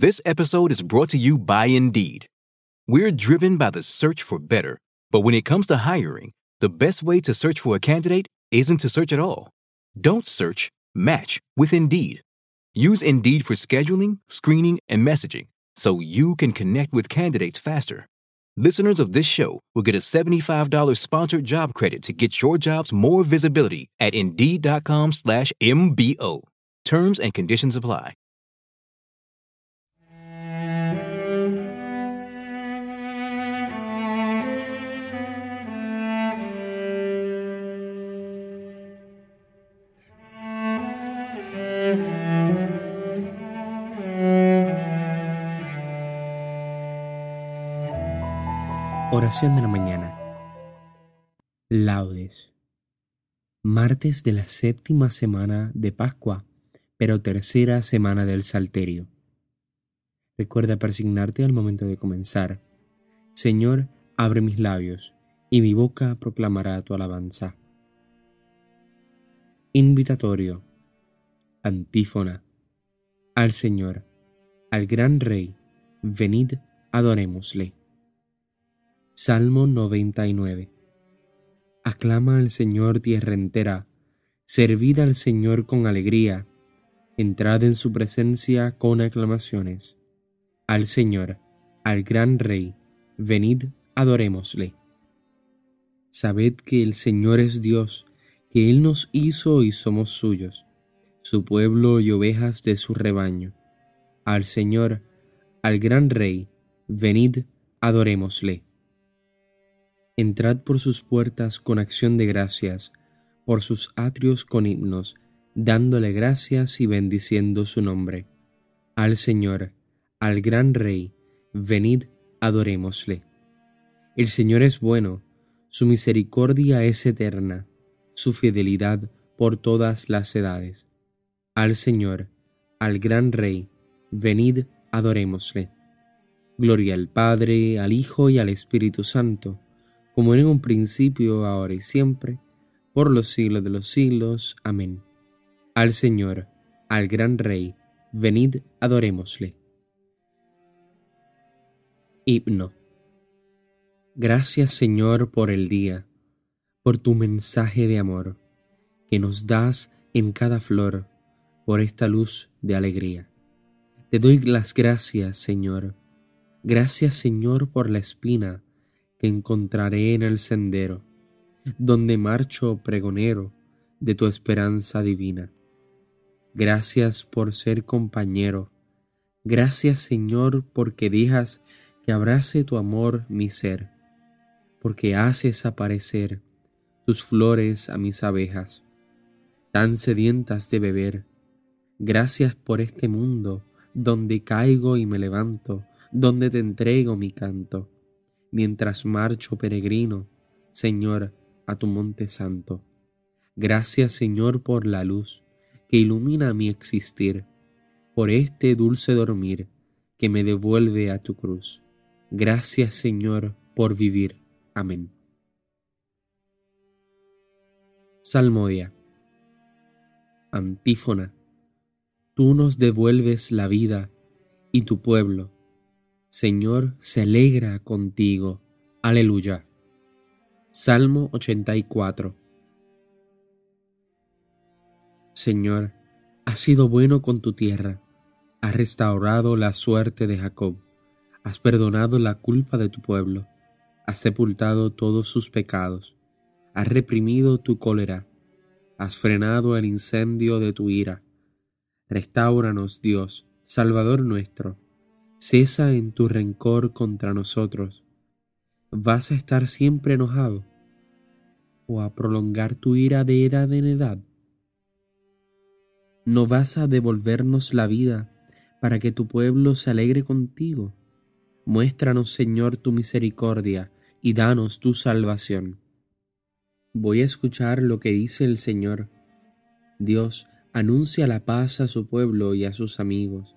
This episode is brought to you by Indeed. We're driven by the search for better, but when it comes to hiring, the best way to search for a candidate isn't to search at all. Don't search, match with Indeed. Use Indeed for scheduling, screening, and messaging so you can connect with candidates faster. Listeners of this show will get a $75 sponsored job credit to get your jobs more visibility at Indeed.com slash MBO. Terms and conditions apply. De la mañana. Laudes. Martes de la séptima semana de Pascua, pero tercera semana del Salterio. Recuerda persignarte al momento de comenzar. Señor, abre mis labios, y mi boca proclamará tu alabanza. Invitatorio. Antífona. Al Señor, al gran Rey, venid, adorémosle. Salmo 99 Aclama al Señor tierra entera, servid al Señor con alegría, entrad en su presencia con aclamaciones. Al Señor, al gran Rey, venid, adorémosle. Sabed que el Señor es Dios, que Él nos hizo y somos suyos, su pueblo y ovejas de su rebaño. Al Señor, al gran Rey, venid, adorémosle. Entrad por sus puertas con acción de gracias, por sus atrios con himnos, dándole gracias y bendiciendo su nombre. Al Señor, al gran Rey, venid, adorémosle. El Señor es bueno, su misericordia es eterna, su fidelidad por todas las edades. Al Señor, al gran Rey, venid, adorémosle. Gloria al Padre, al Hijo y al Espíritu Santo como en un principio, ahora y siempre, por los siglos de los siglos. Amén. Al Señor, al gran Rey, venid, adorémosle. Himno. Gracias Señor por el día, por tu mensaje de amor, que nos das en cada flor, por esta luz de alegría. Te doy las gracias, Señor. Gracias, Señor, por la espina encontraré en el sendero, donde marcho pregonero de tu esperanza divina. Gracias por ser compañero. Gracias Señor porque dejas que abrace tu amor mi ser, porque haces aparecer tus flores a mis abejas, tan sedientas de beber. Gracias por este mundo donde caigo y me levanto, donde te entrego mi canto mientras marcho peregrino, Señor, a tu monte santo. Gracias, Señor, por la luz que ilumina mi existir, por este dulce dormir que me devuelve a tu cruz. Gracias, Señor, por vivir. Amén. Salmodia. Antífona. Tú nos devuelves la vida y tu pueblo Señor se alegra contigo. Aleluya. Salmo 84. Señor, has sido bueno con tu tierra, has restaurado la suerte de Jacob, has perdonado la culpa de tu pueblo, has sepultado todos sus pecados, has reprimido tu cólera, has frenado el incendio de tu ira. Restauranos, Dios, Salvador nuestro cesa en tu rencor contra nosotros. ¿Vas a estar siempre enojado? ¿O a prolongar tu ira de edad en edad? ¿No vas a devolvernos la vida para que tu pueblo se alegre contigo? Muéstranos, Señor, tu misericordia y danos tu salvación. Voy a escuchar lo que dice el Señor. Dios anuncia la paz a su pueblo y a sus amigos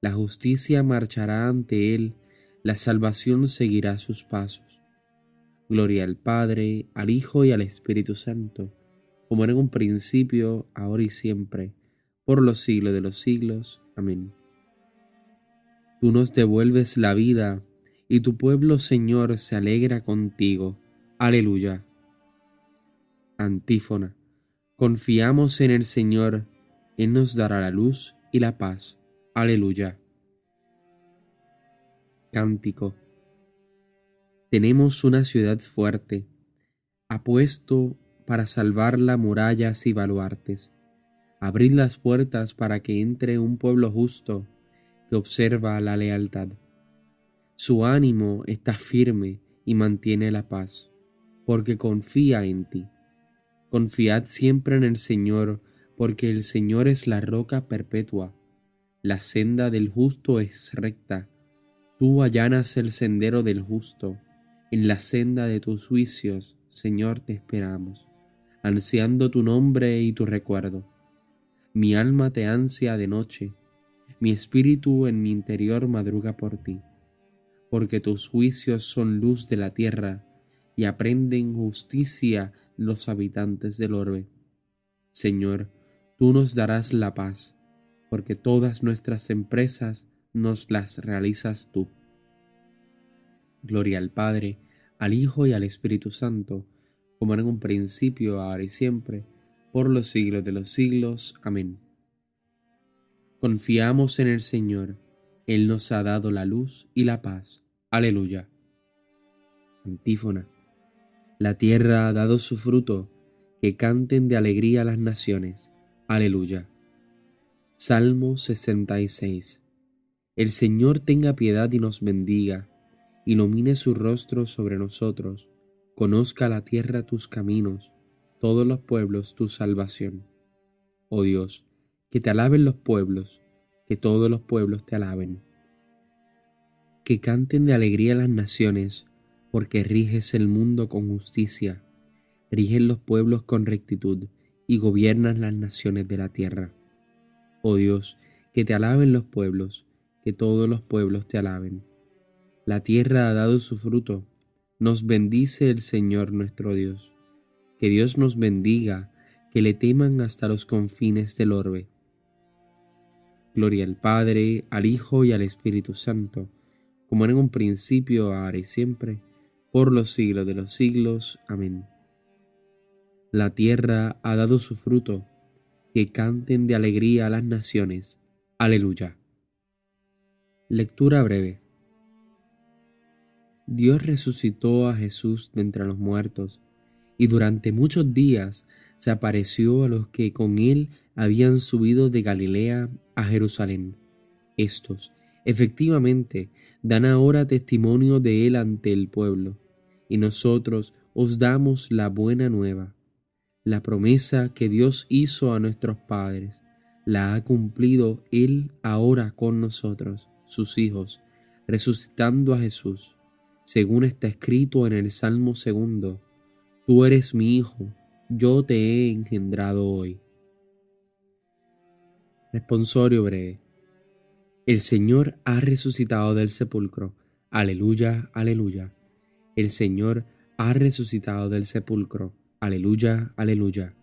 La justicia marchará ante Él, la salvación seguirá sus pasos. Gloria al Padre, al Hijo y al Espíritu Santo, como era en un principio, ahora y siempre, por los siglos de los siglos. Amén. Tú nos devuelves la vida, y tu pueblo, Señor, se alegra contigo. Aleluya. Antífona. Confiamos en el Señor, Él nos dará la luz y la paz. Aleluya. Cántico. Tenemos una ciudad fuerte, apuesto para salvarla murallas y baluartes. Abrid las puertas para que entre un pueblo justo que observa la lealtad. Su ánimo está firme y mantiene la paz, porque confía en ti. Confiad siempre en el Señor, porque el Señor es la roca perpetua. La senda del justo es recta. Tú allanas el sendero del justo. En la senda de tus juicios, Señor, te esperamos, ansiando tu nombre y tu recuerdo. Mi alma te ansia de noche mi espíritu en mi interior madruga por ti, porque tus juicios son luz de la tierra y aprenden justicia los habitantes del orbe. Señor, tú nos darás la paz, porque todas nuestras empresas nos las realizas tú. Gloria al Padre, al Hijo y al Espíritu Santo, como en un principio, ahora y siempre, por los siglos de los siglos. Amén. Confiamos en el Señor, Él nos ha dado la luz y la paz. Aleluya. Antífona. La tierra ha dado su fruto, que canten de alegría las naciones. Aleluya. Salmo 66. El Señor tenga piedad y nos bendiga, ilumine su rostro sobre nosotros, conozca la tierra tus caminos, todos los pueblos tu salvación. Oh Dios, que te alaben los pueblos, que todos los pueblos te alaben. Que canten de alegría las naciones, porque riges el mundo con justicia, riges los pueblos con rectitud y gobiernas las naciones de la tierra. Oh Dios, que te alaben los pueblos, que todos los pueblos te alaben. La tierra ha dado su fruto, nos bendice el Señor nuestro Dios. Que Dios nos bendiga, que le teman hasta los confines del orbe. Gloria al Padre, al Hijo y al Espíritu Santo, como en un principio, ahora y siempre, por los siglos de los siglos. Amén. La tierra ha dado su fruto, que canten de alegría a las naciones. Aleluya. Lectura breve. Dios resucitó a Jesús de entre los muertos, y durante muchos días se apareció a los que con él habían subido de Galilea a Jerusalén. Estos, efectivamente, dan ahora testimonio de él ante el pueblo, y nosotros os damos la buena nueva. La promesa que Dios hizo a nuestros padres, la ha cumplido él ahora con nosotros, sus hijos, resucitando a Jesús, según está escrito en el Salmo segundo, Tú eres mi hijo, yo te he engendrado hoy. Responsorio breve. El Señor ha resucitado del sepulcro. Aleluya, aleluya. El Señor ha resucitado del sepulcro. Aleluya, aleluya.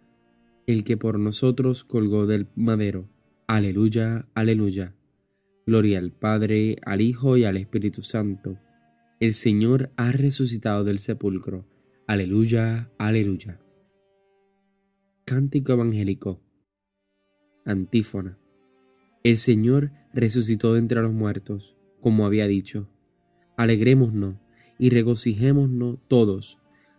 El que por nosotros colgó del madero. Aleluya, aleluya. Gloria al Padre, al Hijo y al Espíritu Santo. El Señor ha resucitado del sepulcro. Aleluya, aleluya. Cántico Evangélico. Antífona. El Señor resucitó de entre los muertos, como había dicho. Alegrémonos y regocijémonos todos,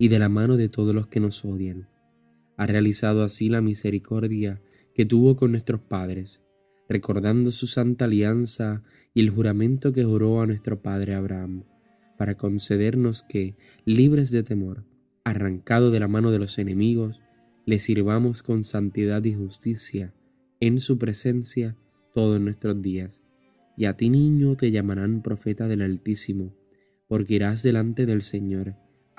y de la mano de todos los que nos odian. Ha realizado así la misericordia que tuvo con nuestros padres, recordando su santa alianza y el juramento que juró a nuestro padre Abraham, para concedernos que, libres de temor, arrancado de la mano de los enemigos, le sirvamos con santidad y justicia en su presencia todos nuestros días. Y a ti niño te llamarán profeta del Altísimo, porque irás delante del Señor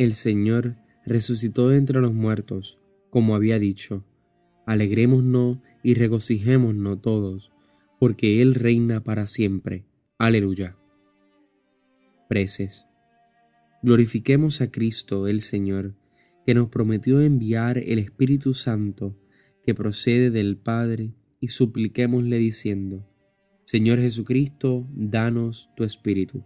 El Señor resucitó entre los muertos, como había dicho. Alegrémonos y regocijémonos todos, porque Él reina para siempre. Aleluya. Preces. Glorifiquemos a Cristo el Señor, que nos prometió enviar el Espíritu Santo que procede del Padre, y supliquémosle diciendo, Señor Jesucristo, danos tu Espíritu.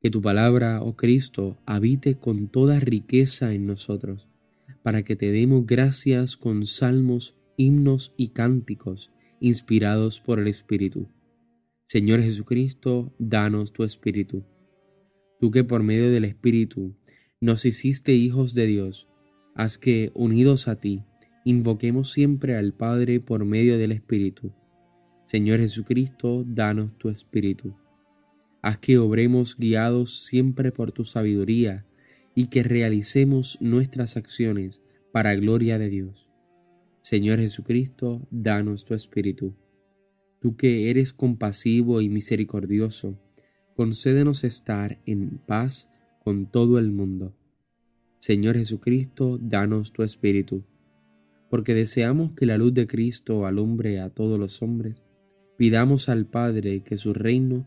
Que tu palabra, oh Cristo, habite con toda riqueza en nosotros, para que te demos gracias con salmos, himnos y cánticos inspirados por el Espíritu. Señor Jesucristo, danos tu Espíritu. Tú que por medio del Espíritu nos hiciste hijos de Dios, haz que, unidos a ti, invoquemos siempre al Padre por medio del Espíritu. Señor Jesucristo, danos tu Espíritu. Haz que obremos guiados siempre por tu sabiduría y que realicemos nuestras acciones para gloria de Dios. Señor Jesucristo, danos tu Espíritu. Tú que eres compasivo y misericordioso, concédenos estar en paz con todo el mundo. Señor Jesucristo, danos tu Espíritu. Porque deseamos que la luz de Cristo alumbre a todos los hombres, pidamos al Padre que su reino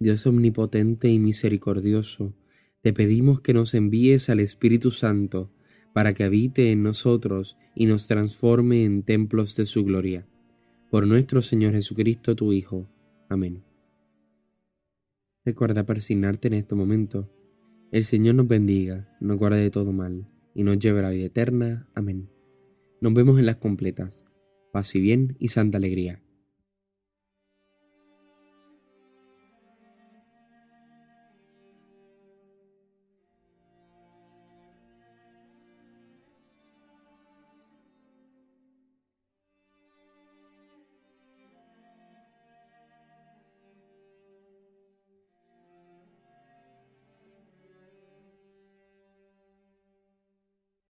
Dios omnipotente y misericordioso, te pedimos que nos envíes al Espíritu Santo para que habite en nosotros y nos transforme en templos de su gloria. Por nuestro Señor Jesucristo, tu Hijo. Amén. Recuerda persignarte en este momento. El Señor nos bendiga, nos guarde de todo mal y nos lleve a la vida eterna. Amén. Nos vemos en las completas. Paz y bien y santa alegría.